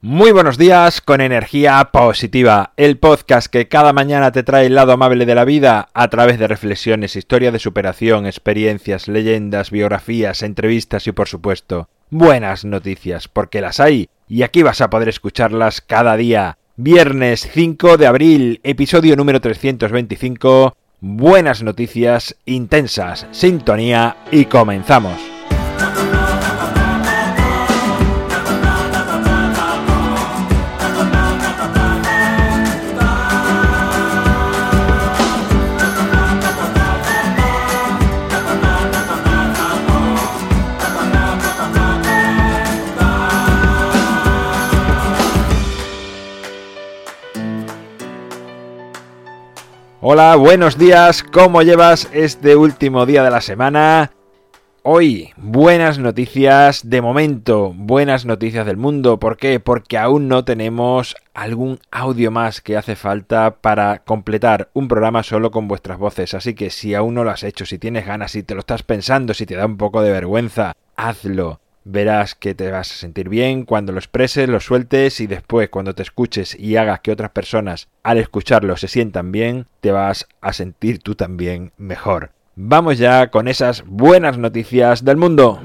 Muy buenos días con energía positiva, el podcast que cada mañana te trae el lado amable de la vida a través de reflexiones, historia de superación, experiencias, leyendas, biografías, entrevistas y por supuesto buenas noticias, porque las hay y aquí vas a poder escucharlas cada día. Viernes 5 de abril, episodio número 325, buenas noticias intensas, sintonía y comenzamos. Hola, buenos días, ¿cómo llevas este último día de la semana? Hoy, buenas noticias, de momento, buenas noticias del mundo. ¿Por qué? Porque aún no tenemos algún audio más que hace falta para completar un programa solo con vuestras voces. Así que si aún no lo has hecho, si tienes ganas, si te lo estás pensando, si te da un poco de vergüenza, hazlo verás que te vas a sentir bien cuando lo expreses, lo sueltes y después cuando te escuches y hagas que otras personas al escucharlo se sientan bien, te vas a sentir tú también mejor. Vamos ya con esas buenas noticias del mundo.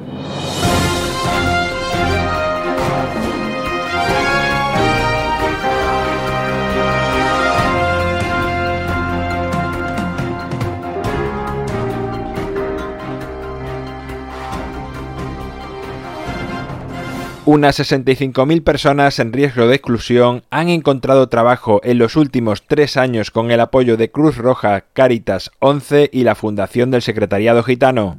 Unas 65.000 personas en riesgo de exclusión han encontrado trabajo en los últimos tres años con el apoyo de Cruz Roja, Cáritas 11 y la Fundación del Secretariado Gitano.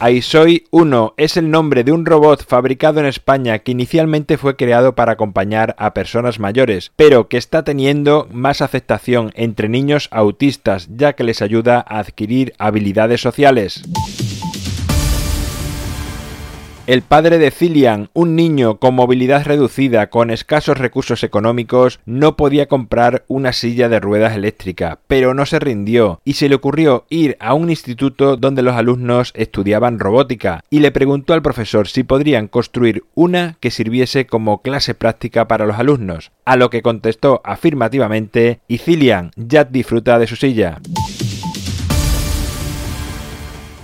Aisoy 1 es el nombre de un robot fabricado en España que inicialmente fue creado para acompañar a personas mayores, pero que está teniendo más aceptación entre niños autistas ya que les ayuda a adquirir habilidades sociales. El padre de Cillian, un niño con movilidad reducida con escasos recursos económicos, no podía comprar una silla de ruedas eléctrica, pero no se rindió y se le ocurrió ir a un instituto donde los alumnos estudiaban robótica y le preguntó al profesor si podrían construir una que sirviese como clase práctica para los alumnos, a lo que contestó afirmativamente y Cillian ya disfruta de su silla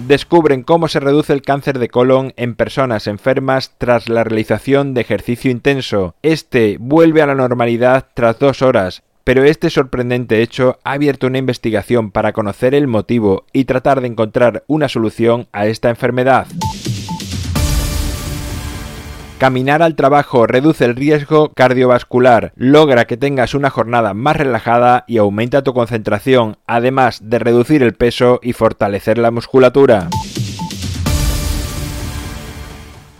descubren cómo se reduce el cáncer de colon en personas enfermas tras la realización de ejercicio intenso. Este vuelve a la normalidad tras dos horas, pero este sorprendente hecho ha abierto una investigación para conocer el motivo y tratar de encontrar una solución a esta enfermedad. Caminar al trabajo reduce el riesgo cardiovascular, logra que tengas una jornada más relajada y aumenta tu concentración, además de reducir el peso y fortalecer la musculatura.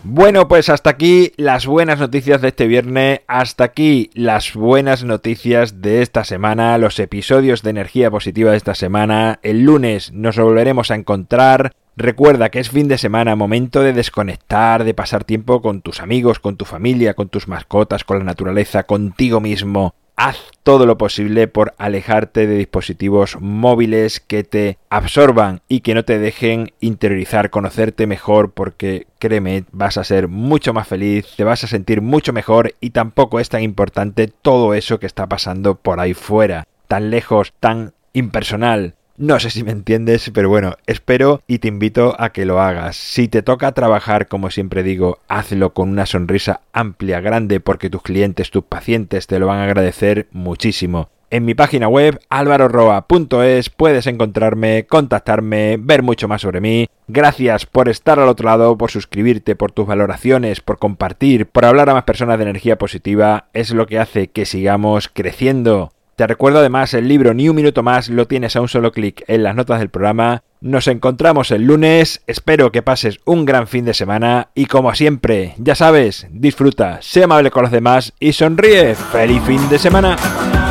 Bueno, pues hasta aquí las buenas noticias de este viernes, hasta aquí las buenas noticias de esta semana, los episodios de energía positiva de esta semana. El lunes nos volveremos a encontrar Recuerda que es fin de semana, momento de desconectar, de pasar tiempo con tus amigos, con tu familia, con tus mascotas, con la naturaleza, contigo mismo. Haz todo lo posible por alejarte de dispositivos móviles que te absorban y que no te dejen interiorizar, conocerte mejor, porque créeme, vas a ser mucho más feliz, te vas a sentir mucho mejor y tampoco es tan importante todo eso que está pasando por ahí fuera, tan lejos, tan impersonal, no sé si me entiendes, pero bueno, espero y te invito a que lo hagas. Si te toca trabajar, como siempre digo, hazlo con una sonrisa amplia, grande, porque tus clientes, tus pacientes te lo van a agradecer muchísimo. En mi página web alvaroroa.es puedes encontrarme, contactarme, ver mucho más sobre mí. Gracias por estar al otro lado, por suscribirte, por tus valoraciones, por compartir, por hablar a más personas de energía positiva. Es lo que hace que sigamos creciendo. Te recuerdo además el libro Ni un minuto más lo tienes a un solo clic en las notas del programa. Nos encontramos el lunes, espero que pases un gran fin de semana y como siempre, ya sabes, disfruta, sé amable con los demás y sonríe. ¡Feliz fin de semana!